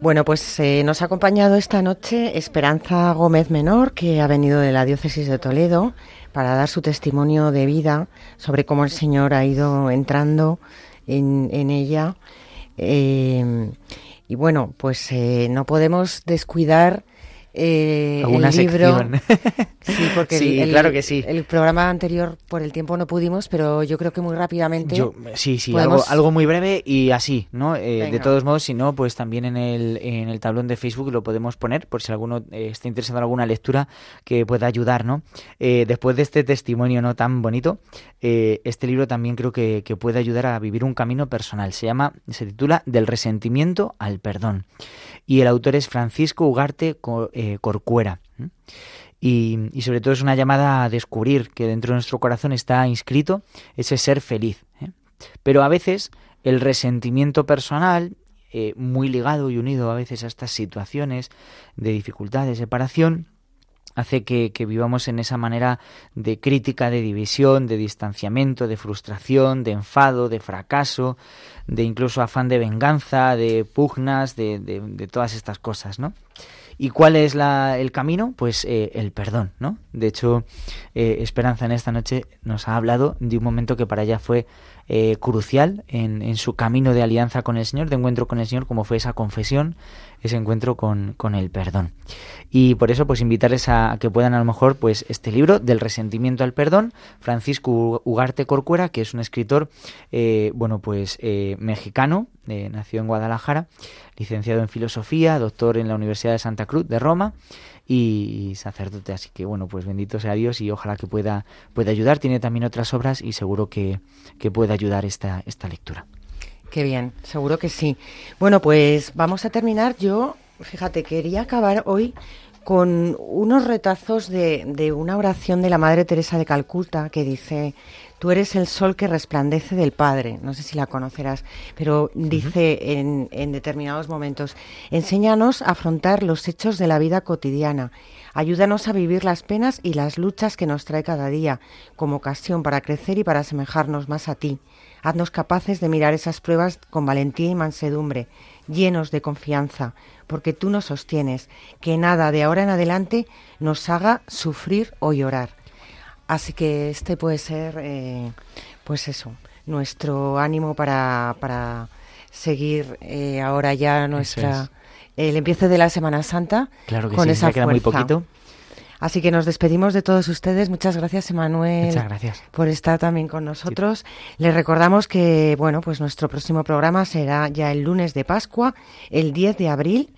Bueno, pues eh, nos ha acompañado esta noche Esperanza Gómez Menor, que ha venido de la diócesis de Toledo para dar su testimonio de vida sobre cómo el Señor ha ido entrando en, en ella. Eh, y bueno, pues eh, no podemos descuidar eh, el libro. Sí, porque Sí, el, claro que sí. el programa anterior por el tiempo no pudimos, pero yo creo que muy rápidamente. Yo, sí, sí, podemos- algo, algo muy breve y así, ¿no? Eh, de todos modos, si no, pues también en el, en el tablón de Facebook lo podemos poner por si alguno eh, está interesado en alguna lectura que pueda ayudar, ¿no? Eh, después de este testimonio no tan bonito, este libro también creo que, que puede ayudar a vivir un camino personal. Se llama, se titula Del resentimiento al perdón. Y el autor es Francisco Ugarte Co- eh, Corcuera. Y, sobre todo es una llamada a descubrir que dentro de nuestro corazón está inscrito ese ser feliz. ¿eh? Pero a veces el resentimiento personal, eh, muy ligado y unido a veces a estas situaciones de dificultad, de separación, hace que, vivamos en esa manera de crítica, de división, de distanciamiento, de frustración, de enfado, de fracaso, de incluso afán de venganza, de pugnas, de- de todas estas cosas, ¿no? ¿Y cuál es la- el camino? Pues eh, el perdón, ¿no? De hecho, eh, Esperanza en esta noche nos ha hablado de un momento que para ella fue eh, crucial en, en su camino de alianza con el Señor, de encuentro con el Señor, como fue esa confesión, ese encuentro con, con el perdón. Y por eso, pues invitarles a, que puedan a lo mejor, pues este libro, Del resentimiento al perdón, Francisco Ugarte Corcuera, que es un escritor, eh, bueno, pues eh, mexicano, eh, nació en Guadalajara, licenciado en filosofía, doctor en la Universidad de Santa Cruz de Roma y sacerdote. Así que bueno, pues bendito sea Dios y ojalá que pueda, pueda ayudar. Tiene también otras obras y seguro que, que puede ayudar esta, esta lectura. Qué bien, seguro que sí. Bueno, pues vamos a terminar. Yo, fíjate, quería acabar hoy con unos retazos de, de una oración de la Madre Teresa de Calcuta que dice, tú eres el sol que resplandece del Padre. No sé si la conocerás, pero dice en, en determinados momentos, enséñanos a afrontar los hechos de la vida cotidiana. Ayúdanos a vivir las penas y las luchas que nos trae cada día como ocasión para crecer y para asemejarnos más a ti. Haznos capaces de mirar esas pruebas con valentía y mansedumbre, llenos de confianza, porque tú nos sostienes, que nada de ahora en adelante nos haga sufrir o llorar. Así que este puede ser, eh, pues eso, nuestro ánimo para, para seguir eh, ahora ya nuestra el empiece de la Semana Santa Claro que con sí, esa ya queda muy fuerza. poquito. Así que nos despedimos de todos ustedes. Muchas gracias, Emanuel, Muchas gracias. por estar también con nosotros. Les recordamos que, bueno, pues nuestro próximo programa será ya el lunes de Pascua, el 10 de abril.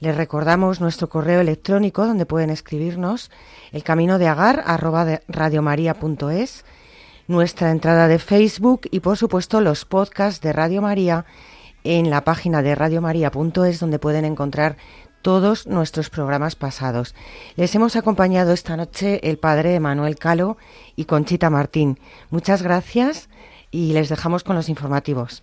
Les recordamos nuestro correo electrónico donde pueden escribirnos el camino de agar arroba de radiomaria.es, nuestra entrada de Facebook y por supuesto los podcasts de Radio María en la página de radiomaria.es donde pueden encontrar todos nuestros programas pasados. Les hemos acompañado esta noche el padre Manuel Calo y Conchita Martín. Muchas gracias y les dejamos con los informativos.